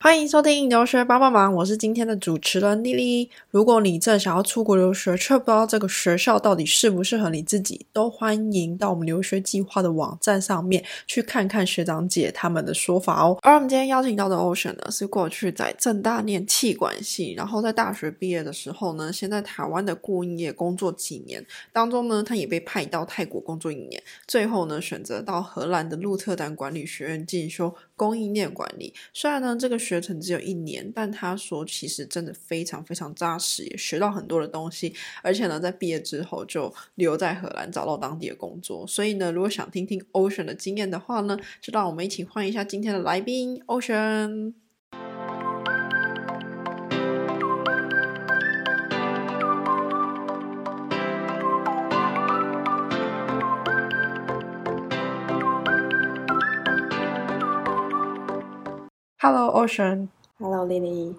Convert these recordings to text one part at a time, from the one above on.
欢迎收听留学帮帮忙，我是今天的主持人丽丽。如果你正想要出国留学，却不知道这个学校到底适不适合你自己，都欢迎到我们留学计划的网站上面去看看学长姐他们的说法哦。而我们今天邀请到的 Ocean 呢，是过去在正大念气管系，然后在大学毕业的时候呢，先在台湾的顾应业工作几年，当中呢，他也被派到泰国工作一年，最后呢，选择到荷兰的鹿特丹管理学院进修供应链管理。虽然呢，这个学程只有一年，但他说其实真的非常非常扎实，也学到很多的东西。而且呢，在毕业之后就留在荷兰找到当地的工作。所以呢，如果想听听 Ocean 的经验的话呢，就让我们一起欢迎一下今天的来宾 Ocean。Hello Ocean，Hello Lily，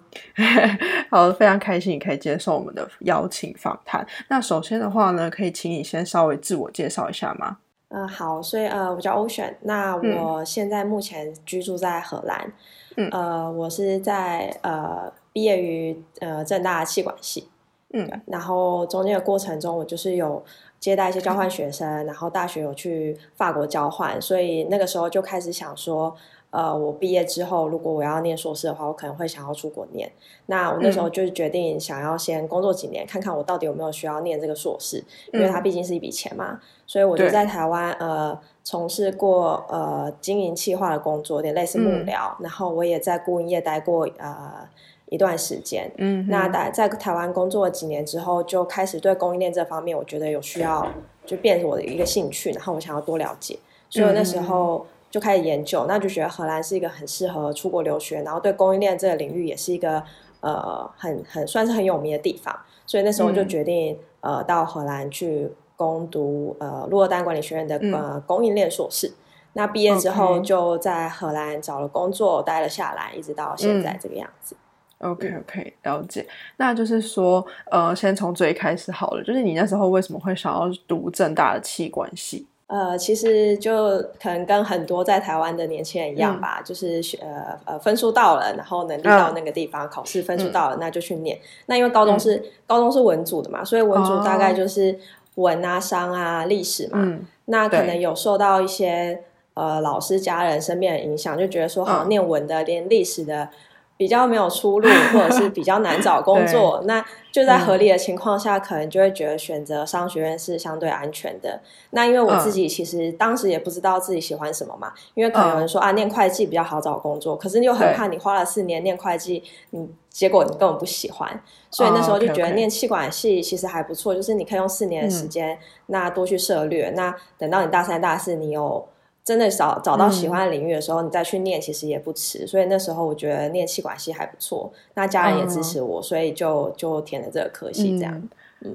好，非常开心你可以接受我们的邀请访谈。那首先的话呢，可以请你先稍微自我介绍一下吗？呃，好，所以呃，我叫 Ocean，那我现在目前居住在荷兰，嗯。呃，我是在呃毕业于呃正大气管系，嗯。然后中间的过程中，我就是有接待一些交换学生，然后大学有去法国交换，所以那个时候就开始想说，呃，我毕业之后，如果我要念硕士的话，我可能会想要出国念。那我那时候就决定想要先工作几年，看看我到底有没有需要念这个硕士，因为它毕竟是一笔钱嘛。所以我就在台湾呃从事过呃经营企划的工作，有点类似幕僚，然后我也在顾营业待过呃一段时间。嗯，那在在台湾工作了几年之后，就开始对供应链这方面，我觉得有需要，就变成我的一个兴趣，然后我想要多了解，所以那时候就开始研究，那就觉得荷兰是一个很适合出国留学，然后对供应链这个领域也是一个呃很很算是很有名的地方，所以那时候就决定、呃到荷兰去攻读呃鹿特丹管理学院的嗯呃供应链硕士。那毕业之后就在荷兰找了工作，待了下来，一直到现在这个样子。OK OK，了解。那就是说，呃，先从最开始好了，就是你那时候为什么会想要读正大的气管系？呃，其实就可能跟很多在台湾的年轻人一样吧，就是学呃呃分数到了，然后能力到那个地方，考试分数到了，那就去念。那因为高中是、高中是文组的嘛，所以文组大概就是文啊、商啊、历史嘛。嗯。那可能有受到一些呃老师、家人、身边的影响，就觉得说，好念文的连历史的比较没有出路，或者是比较难找工 作。那就在合理的情况下，可能就会觉得选择商学院是相对安全的。那因为我自己其实当时也不知道自己喜欢什么嘛，因为可能有人说、啊，念会计比较好找工作，可是你又很怕你花了四年念会计，你结果你根本不喜欢，所以那时候就觉得念气管系其实还不错，就是你可以用四年的时间，那多去涉略。那等到你大三、大四，你有真的找找到喜欢的领域的时候，你再去念，其实也不迟。所以那时候我觉得念气管系还不错，那家人也支持我，所以就就填了这个科系，这样。嗯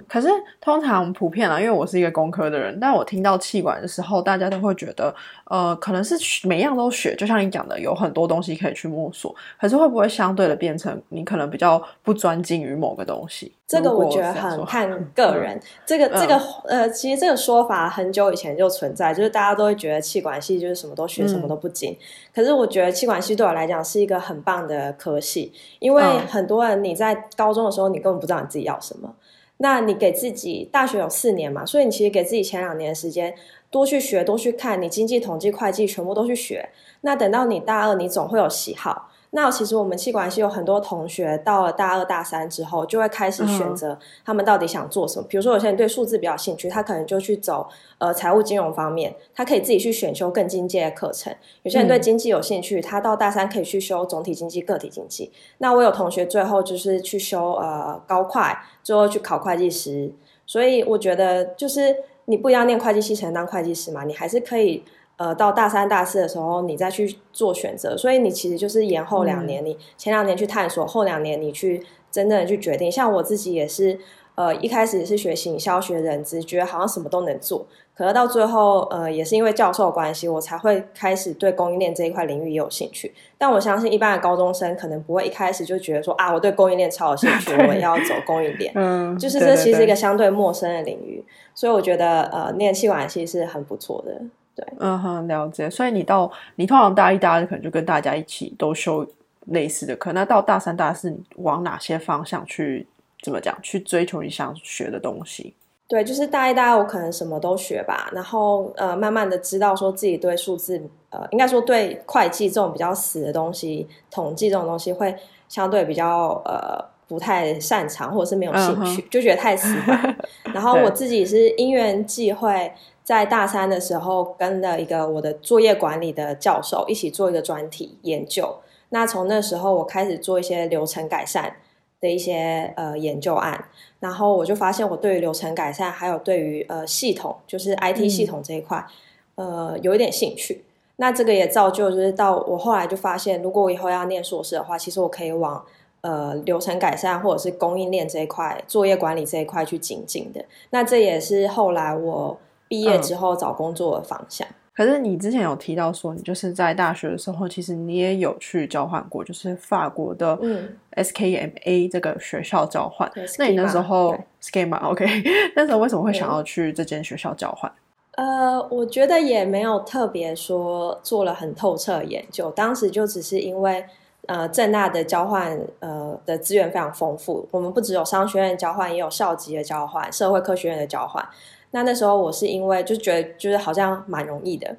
可是通常普遍啊，因为我是一个工科的人，但我听到气管的时候，大家都会觉得，呃，可能是每样都学，就像你讲的，有很多东西可以去摸索。可是会不会相对的变成你可能比较不专精于某个东西？这个我觉得很看个人。这个这个呃，其实这个说法很久以前就存在，就是大家都会觉得气管系就是什么都学，嗯什么都不精。可是我觉得气管系对我来讲是一个很棒的科系，因为嗯很多人你在高中的时候你根本不知道你自己要什么。那你给自己大学有四年嘛，所以你其实给自己前两年的时间多去学，多去看，你经济、统计、会计全部都去学。那等到你大二，你总会有喜好。那其实我们气管系有很多同学到了大二大三之后，就会开始选择他们到底想做什么。比如说，有些人对数字比较有兴趣，他可能就去走呃财务金融方面，他可以自己去选修更进阶的课程。有些人对经济有兴趣，他到大三可以去修总体经济、个体经济。那我有同学最后就是去修呃高会，最后去考会计师。所以我觉得就是你不一样念会计系才能当会计师嘛，你还是可以。呃，到大三、大四的时候，你再去做选择，所以你其实就是延后两年，你前两年去探索，后两年你去真正的去决定。像我自己也是，呃，一开始也是学行销学人资，觉得好像什么都能做，可是到最后，呃，也是因为教授的关系，我才会开始对供应链这一块领域也有兴趣。但我相信一般的高中生可能不会一开始就觉得说啊，我对供应链超有兴趣，我要走供应链。嗯，就是这其实是一个相对陌生的领域，所以我觉得呃，念气管系是很不错的。对，嗯哼，了解。所以你到你通常大一、大二可能就跟大家一起都修类似的课。那到大三、大四，你往哪些方向去？怎么讲？去追求你想学的东西？对，就是大一、大二，我可能什么都学吧。然后呃，慢慢的知道说自己对数字，呃，应该说对会计这种比较死的东西，统计这种东西会相对比较呃不太擅长，或者是没有兴趣，就觉得太死板。然后我自己是因缘际会。在大三的时候，跟了一个我的作业管理的教授一起做一个专题研究。那从那时候，我开始做一些流程改善的一些呃研究案，然后我就发现我对于流程改善，还有对于呃系统，就是 IT 系统这一块，呃，有一点兴趣。那这个也造就，就是到我后来就发现，如果我以后要念硕士的话，其实我可以往呃流程改善或者是供应链这一块、作业管理这一块去精进的。那这也是后来我。毕业之后找工作的方向，可是你之前有提到说，你就是在大学的时候，其实你也有去交换过，就是法国的 SKMA 这个学校交换。那你那时候 Schema OK，那时候为什么会想要去这间学校交换？呃，我觉得也没有特别说做了很透彻研究，当时就只是因为呃正大的交换呃的资源非常丰富，我们不只有商学院交换，也有校级的交换、社会科学院的交换。那那时候我是因为就觉得就是好像蛮容易的，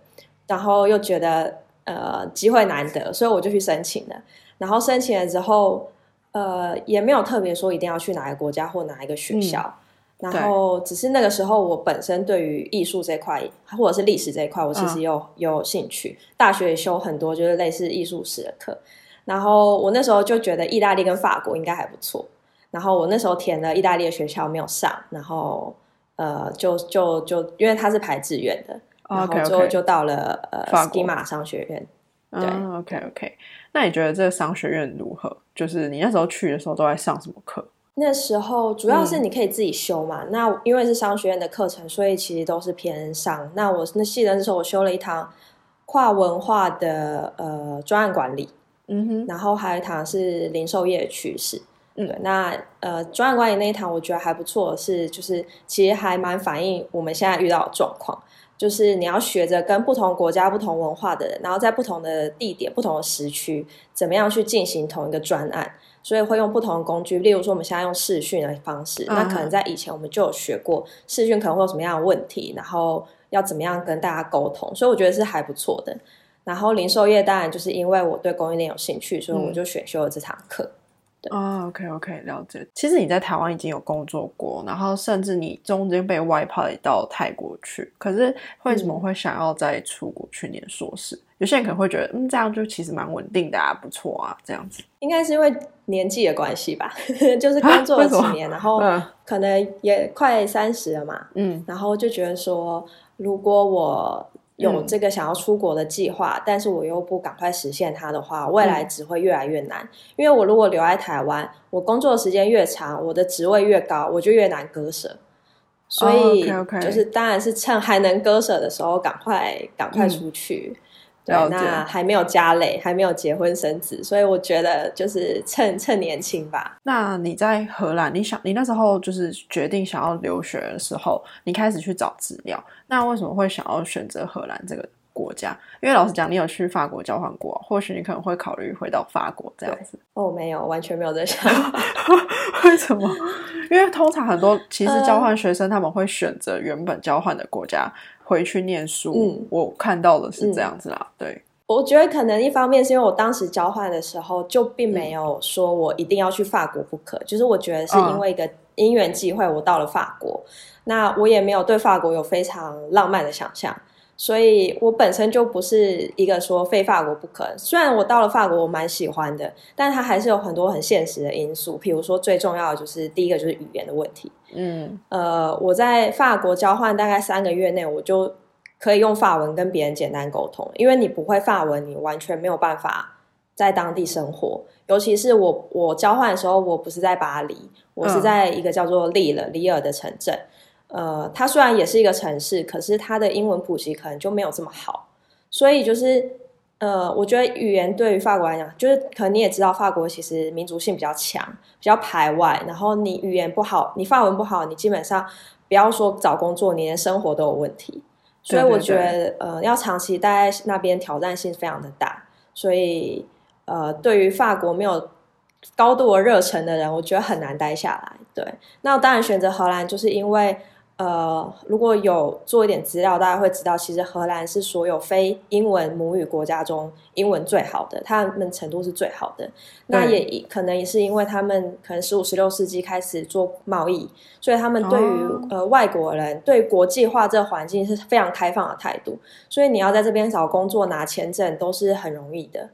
然后又觉得呃机会难得，所以我就去申请了。然后申请了之后，呃也没有特别说一定要去哪个国家或哪一个学校，然后只是那个时候我本身对于艺术这块或者是历史这一块，我其实有有兴趣。大学也修很多就是类似艺术史的课，然后我那时候就觉得意大利跟法国应该还不错。然后我那时候填了意大利的学校没有上，然后。呃，就就就，因为他是排志愿的，然后就就到了呃斯基马商学院。对，OK OK。那你觉得这个商学院如何？就是你那时候去的时候都在上什么课？那时候主要是你可以自己修嘛。那因为是商学院的课程，所以其实都是偏上。那我那系的时候，我修了一堂跨文化的呃专案管理，嗯哼，然后还有一堂是零售业的趋势。嗯，那呃，专案管理那一堂我觉得还不错，是就是其实还蛮反映我们现在遇到的状况，就是你要学着跟不同国家、不同文化的人，然后在不同的地点、不同的时区，怎么样去进行同一个专案，所以会用不同的工具，例如说我们现在用视讯的方式，那可能在以前我们就有学过视讯可能会有什么样的问题，然后要怎么样跟大家沟通，所以我觉得是还不错的。然后零售业当然就是因为我对供应链有兴趣，所以我就选修了这堂课。哦，OK OK，了解。其实你在台湾已经有工作过，然后甚至你中间被外派到泰国去，可是为什么会想要再出国去念硕士？有些人可能会觉得，嗯，这样就其实蛮稳定的啊，不错啊，这样子。应该是因为年纪的关系吧，就是工作了 几年，然后可能也快三十了嘛，嗯，然后就觉得说，如果我。有这个想要出国的计划，但是我又不赶快实现它的话，未来只会越来越难。因为我如果留在台湾，我工作的时间越长，我的职位越高，我就越难割舍。所以就是当然是趁还能割舍的时候，赶快赶快出去。对，那还没有家累，还没有结婚生子，所以我觉得就是趁趁年轻吧。那你在荷兰，你想你那时候就是决定想要留学的时候，你开始去找资料。那为什么会想要选择荷兰这个国家？因为老实讲，你有去法国交换过，或许你可能会考虑回到法国这样子。哦，没有，完全没有在想。为什么？因为通常很多其实交换学生他们会选择原本交换的国家。回去念书，嗯，我看到的是这样子啦。对，我觉得可能一方面是因为我当时交换的时候就并没有说我一定要去法国不可，就是我觉得是因为一个因缘际会，我到了法国，那我也没有对法国有非常浪漫的想象。所以我本身就不是一个说非法国不可。虽然我到了法国，我蛮喜欢的，但它还是有很多很现实的因素。譬如说，最重要的就是第一个就是语言的问题。嗯，呃，我在法国交换大概三个月内，我就可以用法文跟别人简单沟通。因为你不会法文，你完全没有办法在当地生活。尤其是我我交换的时候，我不是在巴黎，我是在一个叫做利了里尔的城镇。呃，它虽然也是一个城市，可是它的英文普及可能就没有这么好，所以就是呃，我觉得语言对于法国来讲，就是可能你也知道，法国其实民族性比较强，比较排外，然后你语言不好，你法文不好，你基本上不要说找工作，你连生活都有问题。所以我觉得呃，要长期待在那边，挑战性非常的大，所以呃，对于法国没有高度的热忱的人，我觉得很难待下来。对，那当然选择荷兰，就是因为。呃，如果有做一点资料，大家会知道，其实荷兰是所有非英文母语国家中英文最好的，他们程度是最好的。那也可能也是因为他们可能十五、十六世纪开始做贸易，所以他们对于呃外国人对国际化这个环境是非常开放的态度。所以你要在这边找工作、拿签证都是很容易的。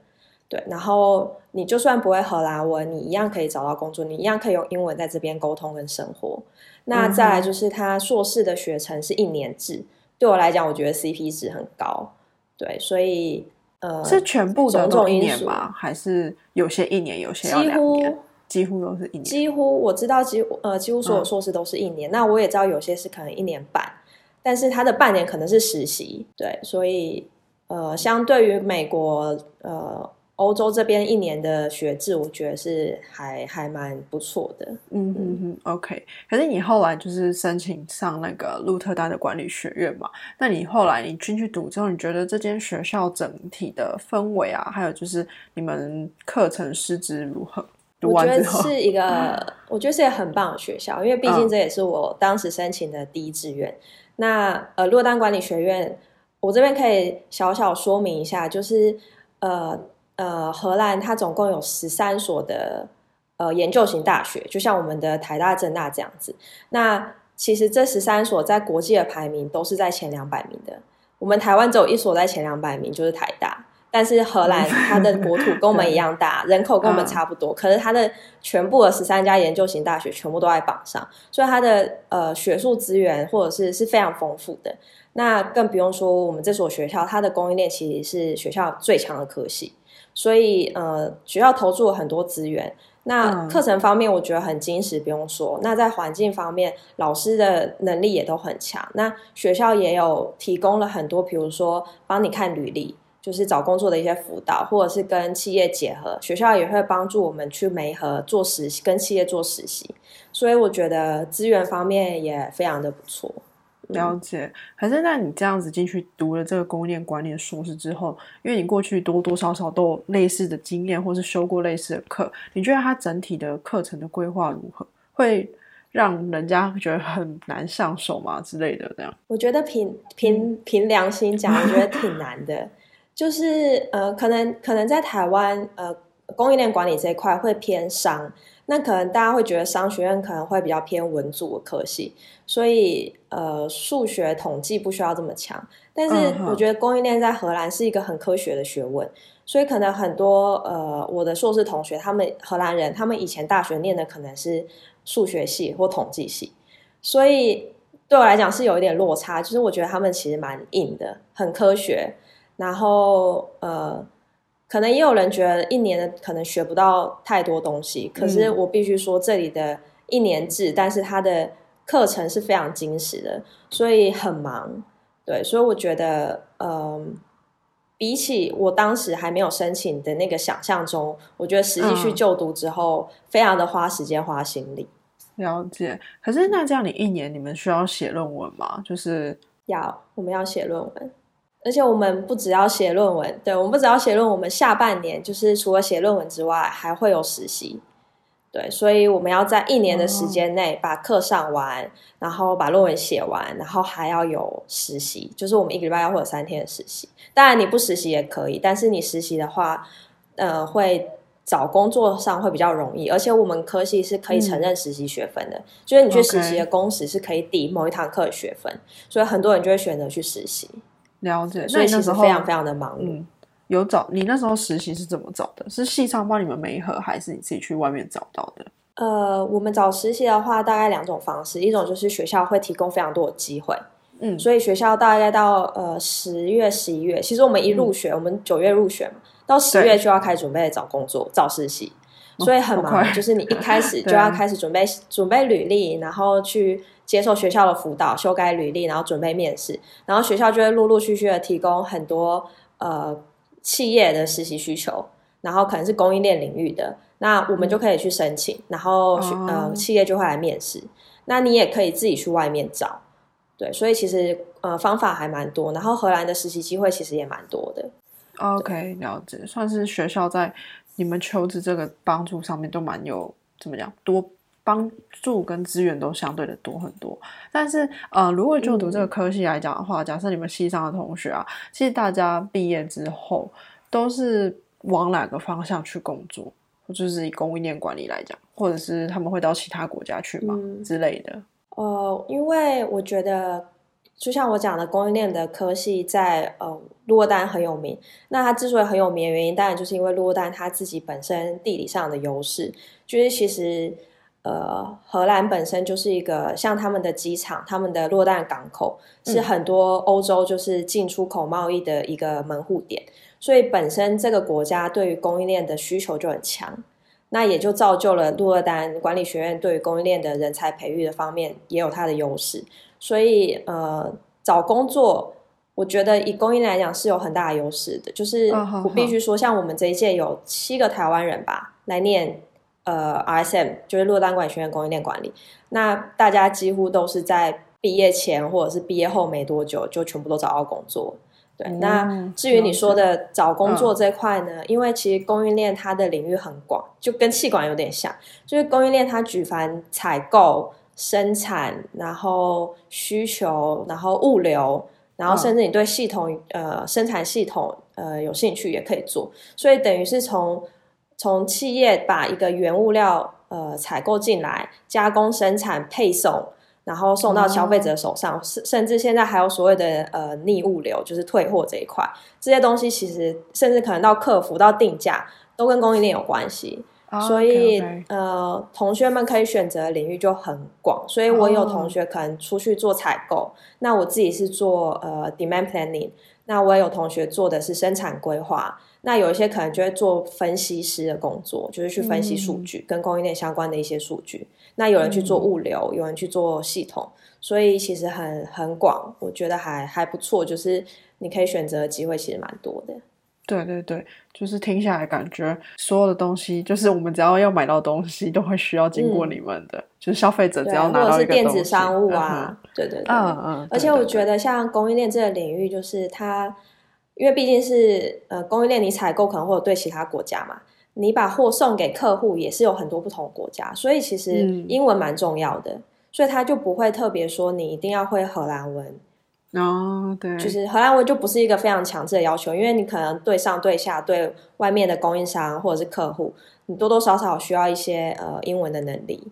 对，然后你就算不会荷兰文，你一样可以找到工作，你一样可以用英文在这边沟通跟生活。那再来就是他硕士的学程是一年制，对我来讲，我觉得 CP 值很高。对，所以呃，是全部的都一年吗？还是有些一年，有些要两年？几乎都是一年。几乎我知道，几乎呃，几乎所有硕士都是一年。那我也知道有些是可能一年半，但是他的半年可能是实习。对，所以呃，相对于美国呃。欧洲这边一年的学制，我觉得是还还蛮不错的。嗯嗯嗯，OK。可是你后来就是申请上那个鹿特丹的管理学院嘛？那你后来你进去读之后，你觉得这间学校整体的氛围啊，还有就是你们课程师资如何？我觉得是一个，我觉得是一个很棒的学校，因为毕竟这也是我当时申请的第一志愿。那呃，鹿特丹管理学院，我这边可以小小说明一下，就是呃。呃，荷兰它总共有十三所的呃研究型大学，就像我们的台大、政大这样子。那其实这十三所在国际的排名都是在前两百名的。我们台湾只有一所在前两百名，就是台大。但是荷兰它的国土跟我们一样大，人口跟我们差不多，可是它的全部的十三家研究型大学全部都在榜上，所以它的呃学术资源或者是是非常丰富的。那更不用说我们这所学校，它的供应链其实是学校最强的科系。所以，呃，学校投注了很多资源。那课程方面，我觉得很精实，不用说。那在环境方面，老师的能力也都很强。那学校也有提供了很多，比如说帮你看履历，就是找工作的一些辅导，或者是跟企业结合。学校也会帮助我们去媒合做实习，跟企业做实习。所以我觉得资源方面也非常的不错。了解，可是那你这样子进去读了这个供应链管理的硕士之后，因为你过去多多少少都有类似的经验，或是修过类似的课，你觉得它整体的课程的规划如何？会让人家觉得很难上手吗之类的？这样？我觉得凭凭凭良心讲，我觉得挺难的。就是呃，可能可能在台湾呃，供应链管理这一块会偏商。那可能大家会觉得商学院可能会比较偏文组的科系，所以呃数学统计不需要这么强。但是我觉得供应链在荷兰是一个很科学的学问，所以可能很多呃我的硕士同学，他们荷兰人，他们以前大学念的可能是数学系或统计系，所以对我来讲是有一点落差。就是我觉得他们其实蛮硬的，很科学，然后呃。可能也有人觉得一年的可能学不到太多东西，可是我必须说这里的一年制，但是它的课程是非常精实的，所以很忙。对，所以我觉得，嗯，比起我当时还没有申请的那个想象中，我觉得实际去就读之后，非常的花时间花心力。了解。可是那这样，你一年你们需要写论文吗？就是要我们要写论文。而且我们不只要写论文，对我们不只要写论文，我们下半年就是除了写论文之外，还会有实习。对，所以我们要在一年的时间内把课上完，然后把论文写完，然后还要有实习，就是我们一个礼拜要会有三天的实习。当然你不实习也可以，但是你实习的话，呃，会找工作上会比较容易。而且我们科系是可以承认实习学分的，就是你去实习的工时是可以抵某一堂课的学分，所以很多人就会选择去实习。了解，所以那时候非常非常的忙。嗯，有找你那时候实习是怎么找的？是系上帮你们媒合，还是你自己去外面找到的？呃，我们找实习的话，大概两种方式，一种就是学校会提供非常多的机会。嗯，所以学校大概到呃十月、十一月，其实我们一入学，我们九月入学嘛，到十月就要开始准备找工作、找实习，所以很忙。就是你一开始 就要开始准备准备履历，然后去。接受学校的辅导，修改履历，然后准备面试，然后学校就会陆陆续续的提供很多呃企业的实习需求，然后可能是供应链领域的，那我们就可以去申请，然后呃企业就会来面试，那你也可以自己去外面找，对，所以其实呃方法还蛮多，然后荷兰的实习机会其实也蛮多的。OK，了解，算是学校在你们求职这个帮助上面都蛮有怎么讲多帮助跟资源都相对的多很多。但是呃，如果就读这个科系来讲的话，假设你们系上的同学啊，其实大家毕业之后都是往哪个方向去工作？就是以供应链管理来讲，或者是他们会到其他国家去吗之类的？呃，因为我觉得，就像我讲的，供应链的科系在呃洛丹很有名。那它之所以很有名的原因，当然就是因为洛丹它自己本身地理上的优势。就是其实呃，荷兰本身就是一个像他们的机场，他们的洛丹港口是很多欧洲就是进出口贸易的一个门户点。所以本身这个国家对于供应链的需求就很强，那也就造就了鹿尔丹管理学院对于供应链的人才培育的方面也有它的优势。所以呃，找工作，我觉得以供应链来讲是有很大的优势的。就是我必须说，像我们这一届有七个台湾人吧来念呃 RSM，就是鹿尔丹管理学院供应链管理。那大家几乎都是在毕业前或者是毕业后没多久就全部都找到工作。对，那至于你说的找工作这块呢？因为其实供应链它的领域很广，就跟气管有点像，就是供应链它举凡采购、生产，然后需求，然后物流，然后甚至你对系统呃生产系统呃有兴趣也可以做，所以等于是从从企业把一个原物料呃采购进来，加工生产配送。然后送到消费者手上，甚甚至现在还有所谓的呃逆物流，就是退货这一块，这些东西其实甚至可能到客服到定价都跟供应链有关系，所以呃同学们可以选择领域就很广，所以我有同学可能出去做采购，那我自己是做呃 demand planning，那我也有同学做的是生产规划。那有一些可能就会做分析师的工作，就是去分析数据，跟供应链相关的一些数据。那有人去做物流，有人去做系统，所以其实很很广，我觉得还还不错。就是你可以选择的机会其实蛮多的。对对对，就是听下来感觉所有的东西，就是我们只要要买到东西，都会需要经过你们的，就是消费者只要拿到一个电子商务啊，对对对，嗯嗯。而且我觉得像供应链这个领域，就是它。因为毕竟是呃供应链，你采购可能会有对其他国家嘛，你把货送给客户也是有很多不同国家，所以其实英文蛮重要的，所以他就不会特别说你一定要会荷兰文哦，对，就是荷兰文就不是一个非常强制的要求，因为你可能对上对下对外面的供应商或者是客户，你多多少少需要一些呃英文的能力，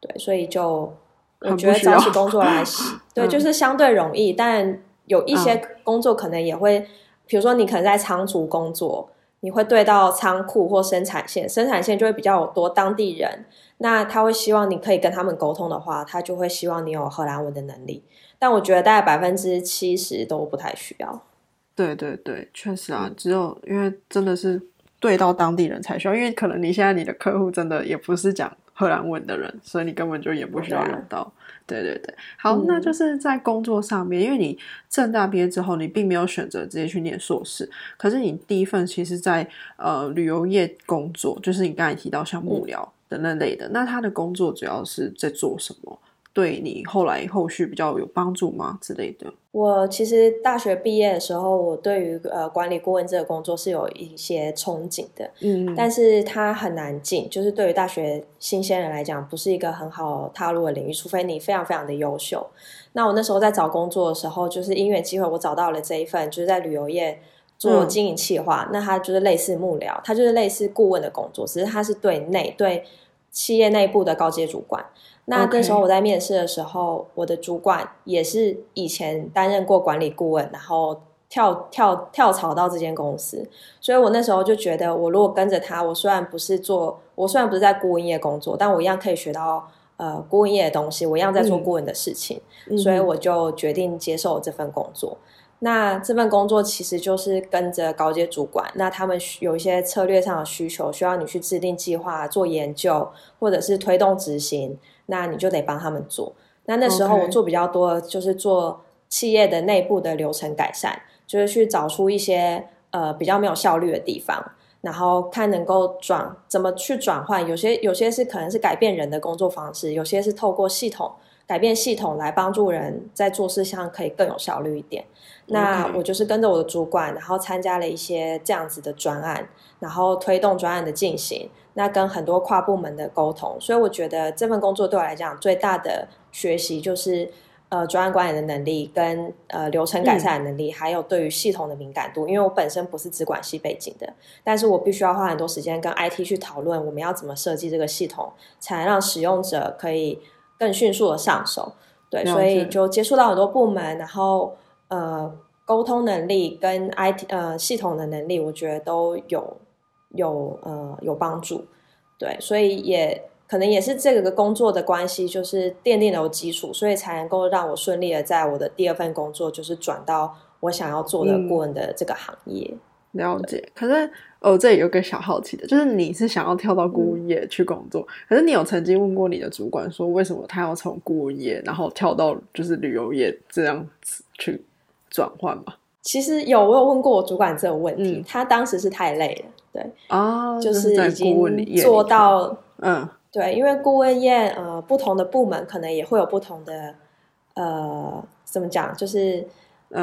对，所以就我觉得找起工作来，对，就是相对容易，但有一些工作可能也会。比如说，你可能在仓储工作，你会对到仓库或生产线，生产线就会比较多当地人，那他会希望你可以跟他们沟通的话，他就会希望你有荷兰文的能力。但我觉得大概百分之七十都不太需要。对对对，确实啊，只有因为真的是对到当地人才需要，因为可能你现在你的客户真的也不是讲荷兰文的人，所以你根本就也不需要用到。对对对，好，那就是在工作上面，因为你正大毕业之后，你并没有选择直接去念硕士，可是你第一份其实，在呃旅游业工作，就是你刚才提到像幕僚的那类的，那他的工作主要是在做什么？对你后来后续比较有帮助吗之类的？我其实大学毕业的时候，我对于呃管理顾问这个工作是有一些憧憬的，嗯，但是它很难进，就是对于大学新鲜人来讲，不是一个很好踏入的领域，除非你非常非常的优秀。那我那时候在找工作的时候，就是因缘机会，我找到了这一份，就是在旅游业做经营企划，那它就是类似幕僚，它就是类似顾问的工作，只是它是对内对企业内部的高阶主管。那那时候我在面试的时候，我的主管也是以前担任过管理顾问，然后跳跳跳槽到这间公司，所以我那时候就觉得，我如果跟着他，我虽然不是做，我虽然不是在顾问业工作，但我一样可以学到呃顾问业的东西，我一样在做顾问的事情，所以我就决定接受这份工作。那这份工作其实就是跟着高阶主管，那他们有一些策略上的需求，需要你去制定计划、做研究，或者是推动执行。那你就得帮他们做。那那时候我做比较多，就是做企业的内部的流程改善，就是去找出一些呃比较没有效率的地方，然后看能够转怎么去转换。有些有些是可能是改变人的工作方式，有些是透过系统改变系统来帮助人在做事上可以更有效率一点。那我就是跟着我的主管，然后参加了一些这样子的专案，然后推动专案的进行。那跟很多跨部门的沟通，所以我觉得这份工作对我来讲最大的学习就是。呃，专案管理的能力跟呃流程改善的能力，还有对于系统的敏感度，因为我本身不是资管系背景的，但是我必须要花很多时间跟 IT 去讨论，我们要怎么设计这个系统，才能让使用者可以更迅速的上手。对，所以就接触到很多部门，然后呃，沟通能力跟 IT 呃系统的能力，我觉得都有有呃有帮助。对，所以也。可能也是这个工作的关系，就是奠定了基础，所以才能够让我顺利的在我的第二份工作，就是转到我想要做的顾问的这个行业。了解。可是哦，这里有个小好奇的，就是你是想要跳到顾问业去工作，可是你有曾经问过你的主管说，为什么他要从顾问业，然后跳到就是旅游业这样子去转换吗？其实有，我有问过我主管这个问题，他当时是太累了，对啊，就是已经做到嗯。对，因为顾问业，呃，不同的部门可能也会有不同的，呃，怎么讲，就是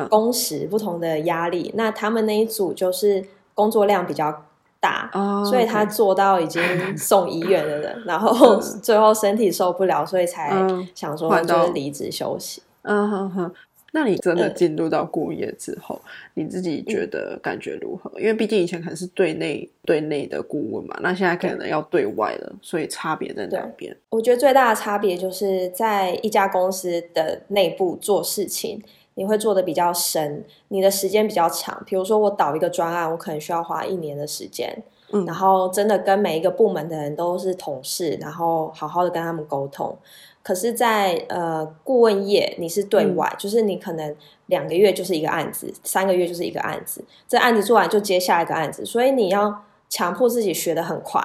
工时不同的压力。那他们那一组就是工作量比较大，所以他做到已经送医院的人，然后最后身体受不了，所以才想说就是离职休息。嗯哼哼。那你真的进入到顾问业之后，你自己觉得感觉如何？因为毕竟以前可能是对内对内的顾问嘛，那现在可能要对外了，所以差别在哪边？我觉得最大的差别就是在一家公司的内部做事情，你会做的比较深，你的时间比较长。比如说我导一个专案，我可能需要花一年的时间，嗯，然后真的跟每一个部门的人都是同事，然后好好的跟他们沟通。可是，在呃顾问业，你是对外，就是你可能两个月就是一个案子，三个月就是一个案子，这案子做完就接下一个案子，所以你要强迫自己学得很快，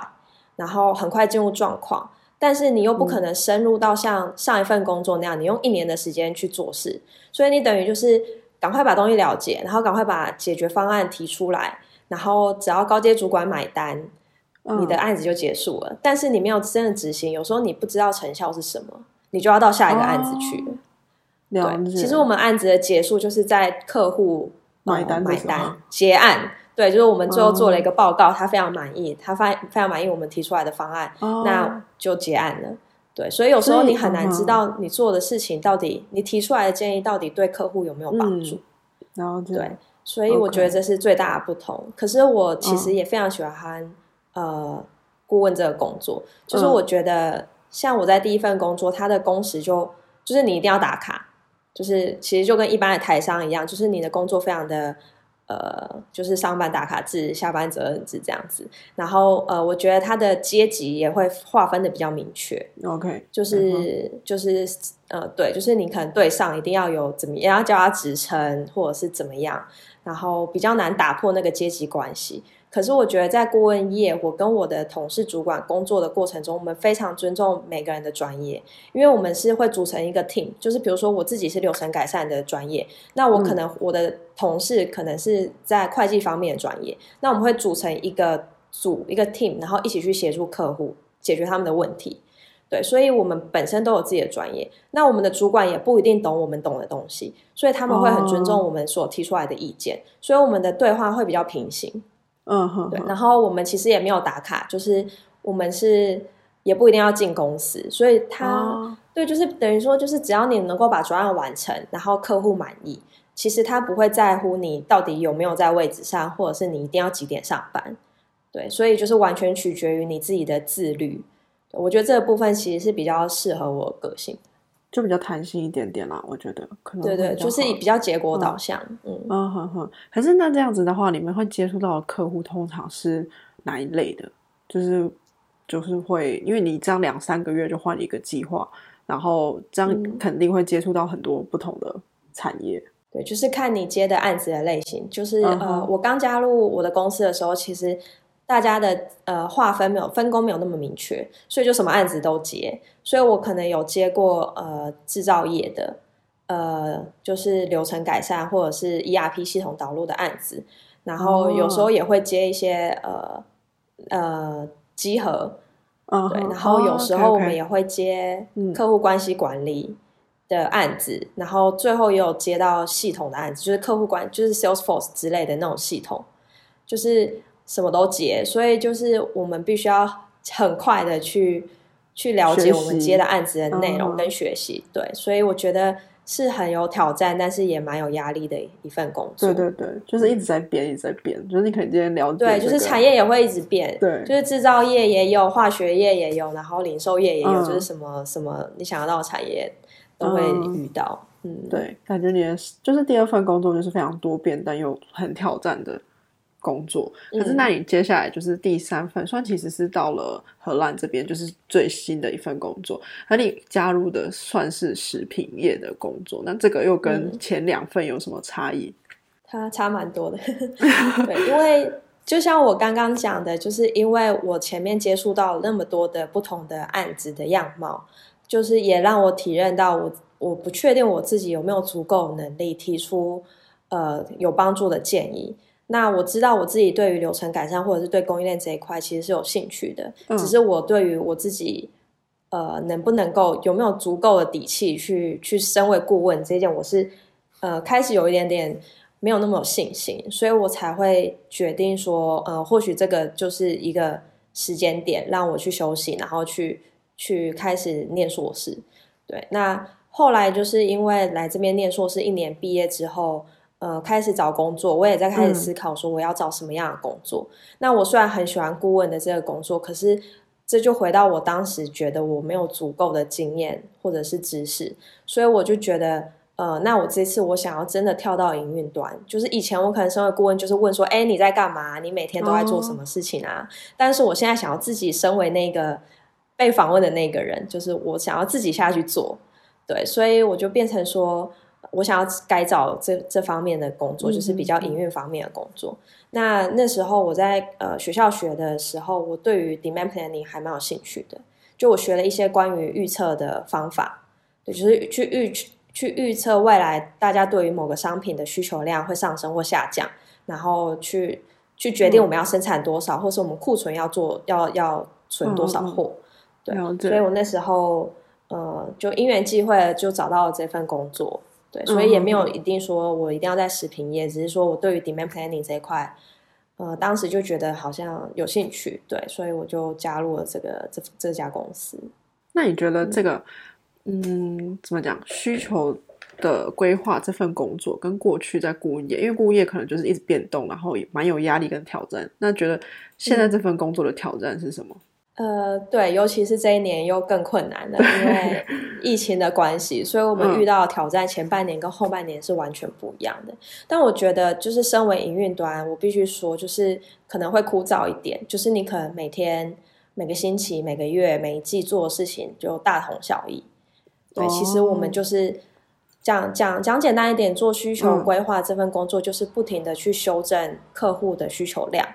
然后很快进入状况，但是你又不可能深入到像上一份工作那样，你用一年的时间去做事，所以你等于就是赶快把东西了解，然后赶快把解决方案提出来，然后只要高阶主管买单。你的案子就结束了，但是你没有真的执行，有时候你不知道成效是什么，你就要到下一个案子去了。对，其实我们案子的结束就是在客户买单、买单、结案。对，就是我们最后做了一个报告，他非常满意，他非非常满意我们提出来的方案，那就结案了。对，所以有时候你很难知道你做的事情到底，你提出来的建议到底对客户有没有帮助。然后对，所以我觉得这是最大的不同。可是我其实也非常喜欢。呃，顾问这个工作，就是我觉得像我在第一份工作，他的工时就就是你一定要打卡，就是其实就跟一般的台商一样，就是你的工作非常的呃，就是上班打卡制，下班责任制这样子。然后呃，我觉得他的阶级也会划分的比较明确。OK，就是就是呃，对，就是你可能对上一定要有怎么样要叫他职称，或者是怎么样，然后比较难打破那个阶级关系。可是我觉得在顾问业，我跟我的同事主管工作的过程中，我们非常尊重每个人的专业，因为我们是会组成一个 team。就是比如说我自己是流程改善的专业，那我可能我的同事可能是在会计方面的专业，那我们会组成一个组一个 team，然后一起去协助客户解决他们的问题。对，所以我们本身都有自己的专业，那我们的主管也不一定懂我们懂的东西，所以他们会很尊重我们所提出来的意见，所以我们的对话会比较平行。嗯哼，对，然后我们其实也没有打卡，就是我们是也不一定要进公司，所以他对，就是等于说，就是只要你能够把专案完成，然后客户满意，其实他不会在乎你到底有没有在位置上，或者是你一定要几点上班，对，所以就是完全取决于你自己的自律。我觉得这个部分其实是比较适合我个性。就比较弹性一点点啦，我觉得可能对对，就是比较结果导向，嗯嗯哼哼。可是那这样子的话，你们会接触到的客户通常是哪一类的？就是就是会，因为你这样两三个月就换一个计划，然后这样肯定会接触到很多不同的产业。对，就是看你接的案子的类型。就是呃，我刚加入我的公司的时候，其实。大家的呃划分没有分工没有那么明确，所以就什么案子都接。所以我可能有接过呃制造业的，呃就是流程改善或者是 ERP 系统导入的案子，然后有时候也会接一些呃呃集合，对，然后有时候我们也会接客户关系管理，的案子，然后最后也有接到系统的案子，就是客户管，就是 Salesforce 之类的那种系统，就是什么都接，所以就是我们必须要很快的去去了解我们接的案子的内容跟学习。对，所以我觉得是很有挑战，但是也蛮有压力的一份工作。对对对，就是一直在变，一直在变，就是你可能今天了解，对，就是产业也会一直变，对，就是制造业也有，化学业也有，然后零售业也有，就是什么什么你想要到的产业。都会遇到，嗯，对，感觉你的就是第二份工作就是非常多变但又很挑战的工作。可是，那你接下来就是第三份，算其实是到了荷兰这边，就是最新的一份工作。而你加入的算是食品业的工作，那这个又跟前两份有什么差异？它差蛮多的，对，因为就像我刚刚讲的，就是因为我前面接触到那么多的不同的案子的样貌。就是也让我体认到，我我不确定我自己有没有足够能力提出呃有帮助的建议。那我知道我自己对于流程改善或者是对供应链这一块其实是有兴趣的，只是我对于我自己呃能不能够有没有足够的底气去去身为顾问这一件，我是呃开始有一点点没有那么有信心，所以我才会决定说，呃，或许这个就是一个时间点，让我去休息，然后去。去开始念硕士，对，那后来就是因为来这边念硕士，一年毕业之后，呃，开始找工作，我也在开始思考说我要找什么样的工作。那我虽然很喜欢顾问的这个工作，可是这就回到我当时觉得我没有足够的经验或者是知识，所以我就觉得，呃，那我这次我想要真的跳到营运端，就是以前我可能身为顾问就是问说，哎，你在干嘛？你每天都在做什么事情啊？但是我现在想要自己身为那个。被访问的那个人就是我，想要自己下去做，对，所以我就变成说，我想要改找这这方面的工作，就是比较营运方面的工作。那那时候我在呃学校学的时候，我对于 demand planning 还蛮有兴趣的，就我学了一些关于预测的方法，对，就是去预去预测未来大家对于某个商品的需求量会上升或下降，然后去去决定我们要生产多少，或是我们库存要做要要存多少货。对，所以我那时候，呃，就因缘际会就找到了这份工作。对，所以也没有一定说我一定要在食品业，只是说我对于 demand planning 这一块，呃，当时就觉得好像有兴趣，对，所以我就加入了这个这这家公司。那你觉得这个，嗯，怎么讲？需求的规划这份工作跟过去在顾问业，因为顾问业可能就是一直变动，然后也蛮有压力跟挑战。那觉得现在这份工作的挑战是什么？呃，对，尤其是这一年又更困难了，因为 疫情的关系，所以我们遇到挑战前半年跟后半年是完全不一样的。但我觉得，就是身为营运端，我必须说，就是可能会枯燥一点，就是你可能每天、每个星期、每个月、每一季做的事情就大同小异。对，其实我们就是讲讲讲简单一点，做需求规划这份工作，就是不停的去修正客户的需求量。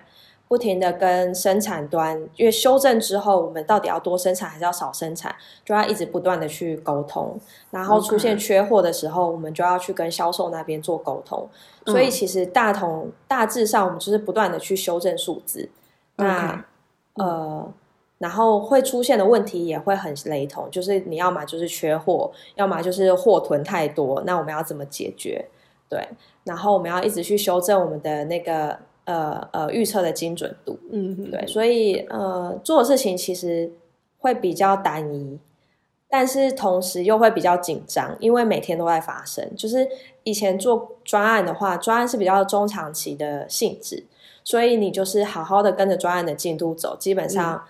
不停的跟生产端，因为修正之后，我们到底要多生产还是要少生产，就要一直不断的去沟通。然后出现缺货的时候，我们就要去跟销售那边做沟通。所以其实大同大致上，我们就是不断的去修正数字。那呃，然后会出现的问题也会很雷同，就是你要么就是缺货，要么就是货囤太多。那我们要怎么解决？对，然后我们要一直去修正我们的那个。呃呃，预测的精准度，嗯，对，所以呃，做事情其实会比较单一，但是同时又会比较紧张，因为每天都在发生。就是以前做专案的话，专案是比较中长期的性质，所以你就是好好的跟着专案的进度走，基本上，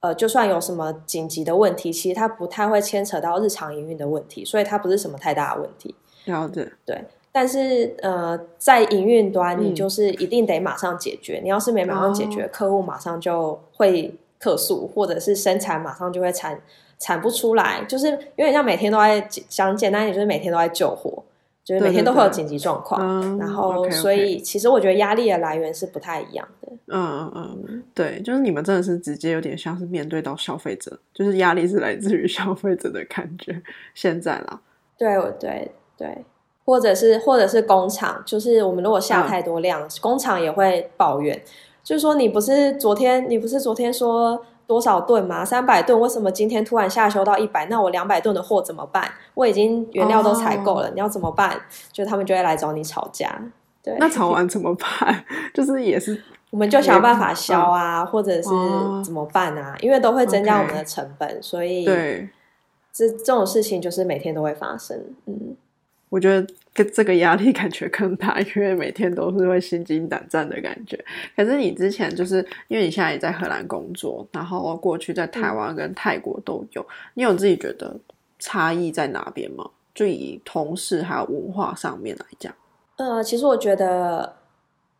呃，就算有什么紧急的问题，其实它不太会牵扯到日常营运的问题，所以它不是什么太大的问题。了解，对。但是，呃，在营运端，你就是一定得马上解决。你要是没马上解决，客户马上就会客诉，或者是生产马上就会产产不出来。就是有点像每天都在讲简单一点，就是每天都在救火，就是每天都会有紧急状况。然后，所以其实我觉得压力的来源是不太一样的。嗯嗯嗯，对，就是你们真的是直接有点像是面对到消费者，就是压力是来自于消费者的感觉。现在啦，对对对。或者是或者是工厂，就是我们如果下太多量，工厂也会抱怨，就是说你不是昨天你不是昨天说多少吨吗？三百吨，为什么今天突然下修到一百？那我两百吨的货怎么办？我已经原料都采购了，你要怎么办？就他们就会来找你吵架。对，那吵完怎么办？就是也是，我们就想办法消啊，或者是怎么办啊？因为都会增加我们的成本，所以对，这这种事情就是每天都会发生。嗯。我觉得跟这个压力感觉更大，因为每天都是会心惊胆战的感觉。可是你之前就是因为你现在也在荷兰工作，然后过去在台湾跟泰国都有，你有自己觉得差异在哪边吗？就以同事还有文化上面来讲，呃，其实我觉得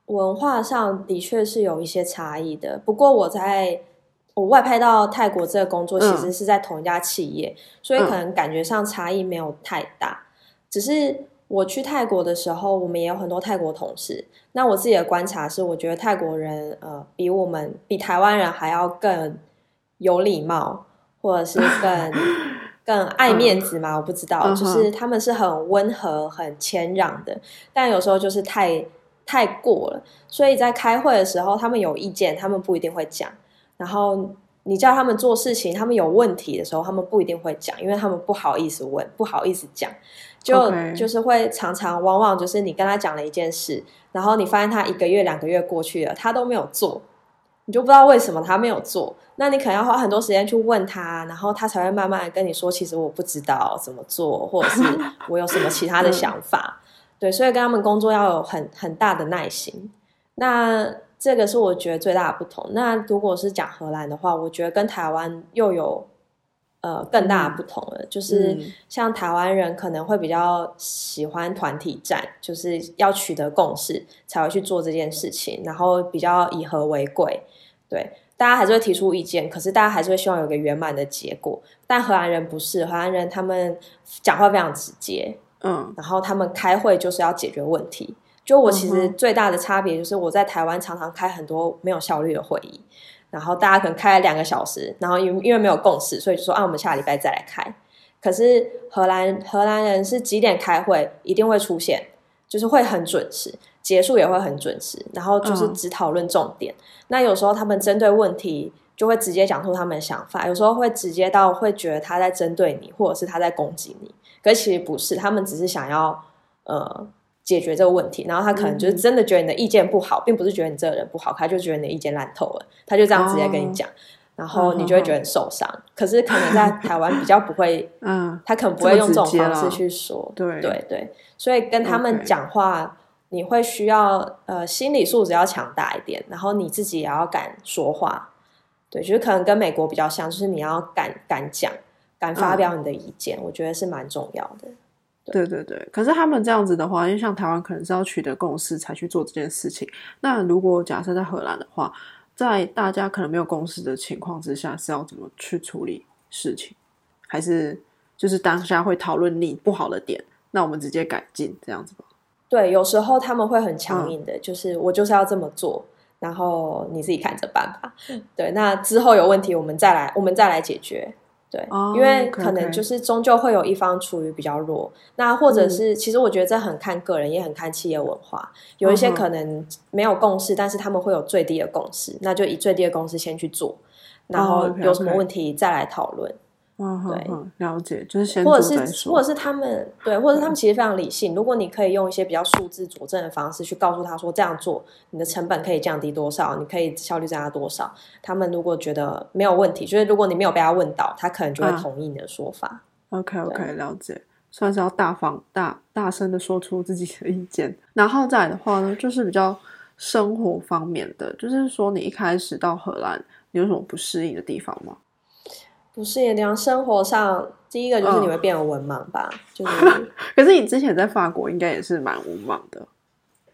文化上的确是有一些差异的。不过我在我外派到泰国这个工作，其实是在同一家企业，所以可能感觉上差异没有太大。只是我去泰国的时候，我们也有很多泰国同事。那我自己的观察是，我觉得泰国人呃比我们比台湾人还要更有礼貌，或者是更 更爱面子嘛？我不知道，就是他们是很温和、很谦让的，但有时候就是太太过了。所以在开会的时候，他们有意见，他们不一定会讲。然后你叫他们做事情，他们有问题的时候，他们不一定会讲，因为他们不好意思问，不好意思讲。就就是会常常往往就是你跟他讲了一件事，然后你发现他一个月两个月过去了，他都没有做，你就不知道为什么他没有做。那你可能要花很多时间去问他，然后他才会慢慢的跟你说，其实我不知道怎么做，或者是 我有什么其他的想法。对，所以跟他们工作要有很很大的耐心。那这个是我觉得最大的不同。那如果是讲荷兰的话，我觉得跟台湾又有。呃，更大的不同了，就是像台湾人可能会比较喜欢团体战，就是要取得共识才会去做这件事情，然后比较以和为贵。对，大家还是会提出意见，可是大家还是会希望有个圆满的结果。但荷兰人不是，荷兰人他们讲话非常直接，嗯，然后他们开会就是要解决问题。就我其实最大的差别就是我在台湾常常开很多没有效率的会议。然后大家可能开了两个小时，然后因因为没有共识，所以就说啊，我们下礼拜再来开。可是荷兰荷兰人是几点开会一定会出现，就是会很准时，结束也会很准时，然后就是只讨论重点。那有时候他们针对问题就会直接讲出他们的想法，有时候会直接到会觉得他在针对你，或者是他在攻击你。可其实不是，他们只是想要呃。解决这个问题，然后他可能就是真的觉得你的意见不好，并不是觉得你这个人不好，他就觉得你的意见烂透了，他就这样直接跟你讲，然后你就会觉得很受伤。可是可能在台湾比较不会，嗯，他可能不会用这种方式去说，对对对，所以跟他们讲话，你会需要呃心理素质要强大一点，然后你自己也要敢说话，对，就是可能跟美国比较像，就是你要敢敢讲，敢发表你的意见，我觉得是蛮重要的。对对对，可是他们这样子的话，因为像台湾可能是要取得共识才去做这件事情。那如果假设在荷兰的话，在大家可能没有共识的情况之下，是要怎么去处理事情？还是就是当下会讨论你不好的点，那我们直接改进这样子吧？对，有时候他们会很强硬的，就是我就是要这么做，然后你自己看着办吧。对，那之后有问题我们再来，我们再来解决。对，因为可能就是终究会有一方处于比较弱，那或者是其实我觉得这很看个人，也很看企业文化。有一些可能没有共识，但是他们会有最低的共识，那就以最低的共识先去做，然后有什么问题再来讨论。嗯，对，了解，就是先或者是或者是他们对，或者他们其实非常理性。如果你可以用一些比较数字佐证的方式去告诉他说这样做，你的成本可以降低多少，你可以效率增加多少，他们如果觉得没有问题，就是如果你没有被他问到，他可能就会同意你的说法。OK OK，了解，算是要大方大大声的说出自己的意见。然后再来的话呢，就是比较生活方面的，就是说你一开始到荷兰，你有什么不适应的地方吗？不是，也讲生活上，第一个就是你会变得文盲吧？就是，可是你之前在法国应该也是蛮文盲的，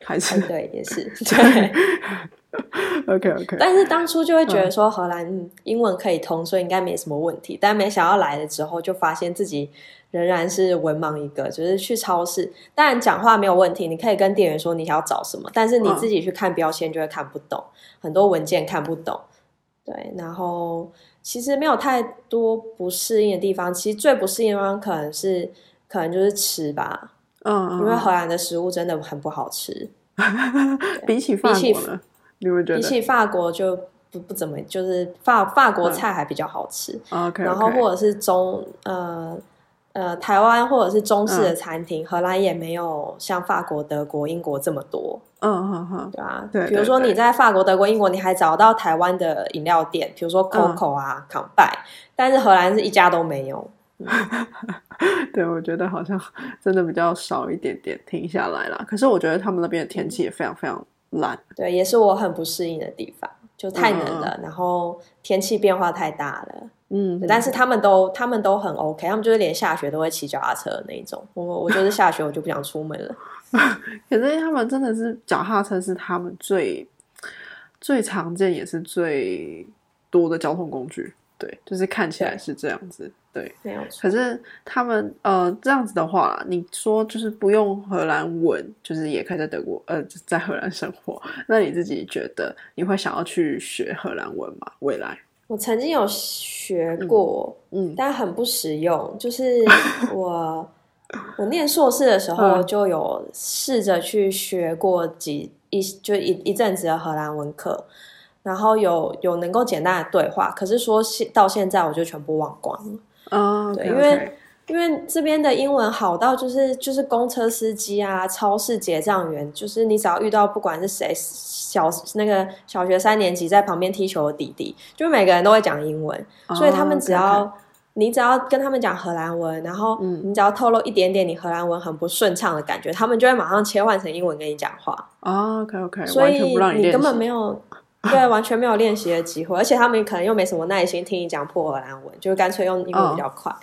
还是对，也是 对。OK OK，但是当初就会觉得说荷兰英文可以通，所以应该没什么问题。但没想到来了之后，就发现自己仍然是文盲一个。就是去超市，当然讲话没有问题，你可以跟店员说你想要找什么，但是你自己去看标签就会看不懂，很多文件看不懂。对，然后。其实没有太多不适应的地方，其实最不适应的地方可能是，可能就是吃吧，嗯，因为荷兰的食物真的很不好吃，比起法国呢，你们觉得？比起法国就不不怎么，就是法法国菜还比较好吃。OK，然后或者是中呃呃台湾或者是中式的餐厅，荷兰也没有像法国、德国、英国这么多。嗯哼哼，对啊，对比如说你在法国、德国、英国，你还找到台湾的饮料店，比如说 Coco 啊、康拜，但是荷兰是一家都没有。对，我觉得好像真的比较少一点点停下来了。可是我觉得他们那边的天气也非常非常烂。对，也是我很不适应的地方，就太冷了，然后天气变化太大了。嗯，但是他们都他们都很 OK，他们就是连下雪都会骑脚踏车的那一种。我我就是下雪我就不想出门了。可是他们真的是脚踏车是他们最最常见也是最多的交通工具。对，就是看起来是这样子。对，没有错可。是他们呃这样子的话，你说就是不用荷兰文，就是也可以在德国呃在荷兰生活。那你自己觉得你会想要去学荷兰文吗？未来？我曾经有学过，嗯但很不实用。就是 我我念硕士的时候嗯就有试着去学过几一就一一阵子的荷兰文课，然后有有能够简单的对话，可是说现到现在我就全部忘光了。啊，对因为因为这边的英文好到就是就是公车司机啊、超市结账员，就是你只要遇到不管是谁小那个小学三年级在旁边踢球的弟弟，就每个人都会讲英文，所以他们只要。你只要跟他们讲荷兰文，然后嗯你只要透露一点点你荷兰文很不顺畅的感觉，他们就会马上切换成英文跟你讲话。啊，OK OK，所以你根本没有对完全没有练习的机会，而且他们可能又没什么耐心听你讲破荷兰文，就干脆用英文比较快。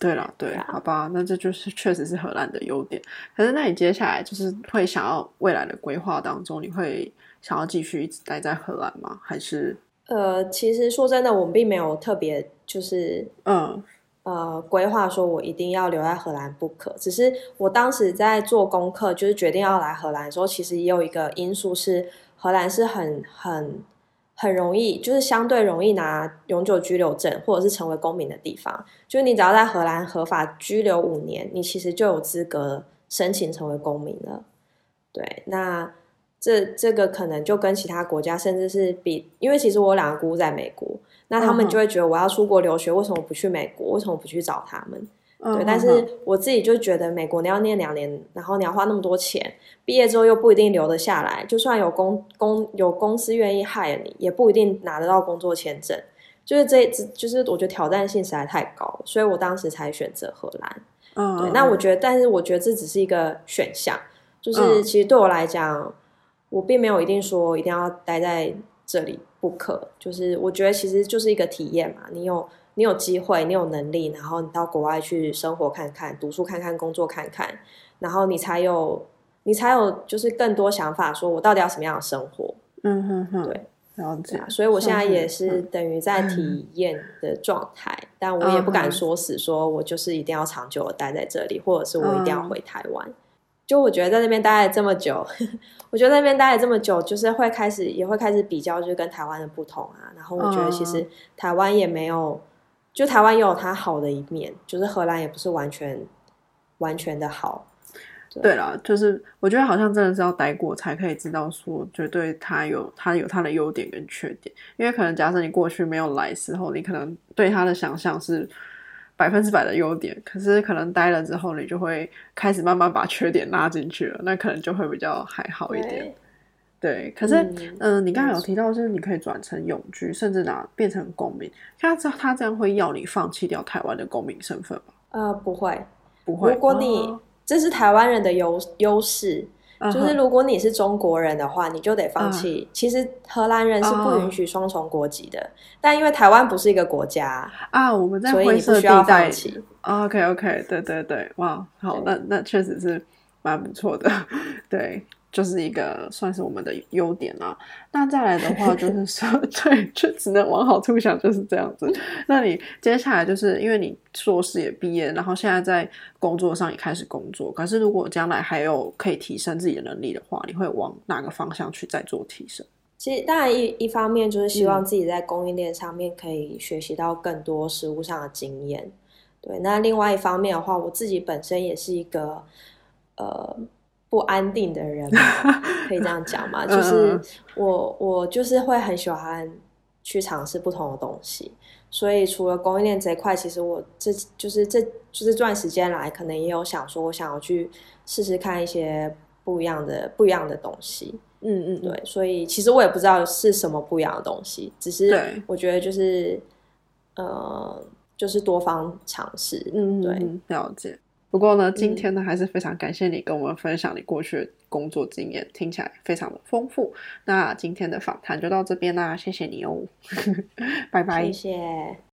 对了，对，啊好吧，那这就是确实是荷兰的优点。可是，那你接下来就是会想要未来的规划当中，你会想要继续一直待在荷兰吗？还是呃，其实说真的，我们并没有特别就是嗯呃规划说我一定要留在荷兰不可。只是我当时在做功课，就是决定要来荷兰的时候，其实也有一个因素是荷兰是很很很容易，就是相对容易拿永久居留证或者是成为公民的地方。就是你只要在荷兰合法居留五年，你其实就有资格申请成为公民了。对，那这这个可能就跟其他国家，甚至是比，因为其实我有两个姑姑在美国，那他们就会觉得我要出国留学，为什么不去美国？为什么不去找他们？嗯，对，但嗯是我自己就觉得美国你要念两年，然后你要花那么多钱，毕业之后又不一定留得下来，就算有公公有公司愿意 hire 你，也不一定拿得到工作签证。就是这，这就是我觉得挑战性实在太高，所以我当时才选择荷兰。嗯，对，嗯那我觉得，但是我觉得这只是一个选项，就是嗯其实对我来讲，我并没有一定说一定要待在这里不可。就是我觉得其实就是一个体验嘛，你有你有机会，你有能力，然后你到国外去生活看看，读书看看，工作看看，然后你才有你才有就是更多想法，说我到底要什么样的生活。嗯哼哼，对，了解对啊，。所以我现在也是等于在体验的状态，但我也不敢说死，说我就是一定要长久的待在这里，或者是我一定要嗯回台湾。就我觉得在那边待了这么久，我觉得在那边待了这么久，就是会开始也会开始比较，就是跟台湾的不同啊。然后我觉得其实嗯台湾也没有，就台湾也有它好的一面，就是荷兰也不是完全完全的好。对啦，就是我觉得好像真的是要待过才可以知道说，绝对它有它有它的优点跟缺点。因为可能假设你过去没有来时候，你可能对它的想象是百分之百的优点，可是可能待了之后，你就会开始慢慢把缺点拉进去了，那可能就会比较还好一点。对，可是嗯嗯、你刚才有提到，就是你可以转成永居，甚至拿变成公民。他这他这样会要你放弃掉台湾的公民身份吗？呃，不会。不会。如果你、哦这是台湾人的优优势，就是如果你是中国人的话，你就得放弃。其实荷兰人是不哦允许双重国籍的，但因为台湾不是一个国家，啊，我们在所以灰色你不需要地带放。弃。OK OK，对对对，哇，好，那那确实是蛮不错的，对，就是一个算是我们的优点啦。那再来的话，就 是说，对，就只能往好处想，就是这样子。那你接下来就是因为你硕士也毕业，然后现在在工作上也开始工作，可是如果将来还有可以提升自己的能力的话，你会往哪个方向去再做提升？其实当然一一方面就是希嗯望自己在供应链上面可以学习到更多实务上的经验。对，那另外一方面的话，我自己本身也是一个呃不安定的人，可以这样讲嘛，就是嗯我我就是会很喜欢去尝试不同的东西。所以除了供应链这一块，其实我这就是这就是这段时间来，可能也有想说，我想要去试试看一些不一样的不一样的东西。嗯嗯，对，所以其实我也不知道是什么不一样的东西，只是我觉得就是呃，就是多方尝试。嗯，对嗯，了解。不过呢，今天呢，还是非常感谢你跟我们分享你过去的工作经验，听起来非常的丰富。那今天的访谈就到这边啦，谢谢你哦，拜拜谢。谢。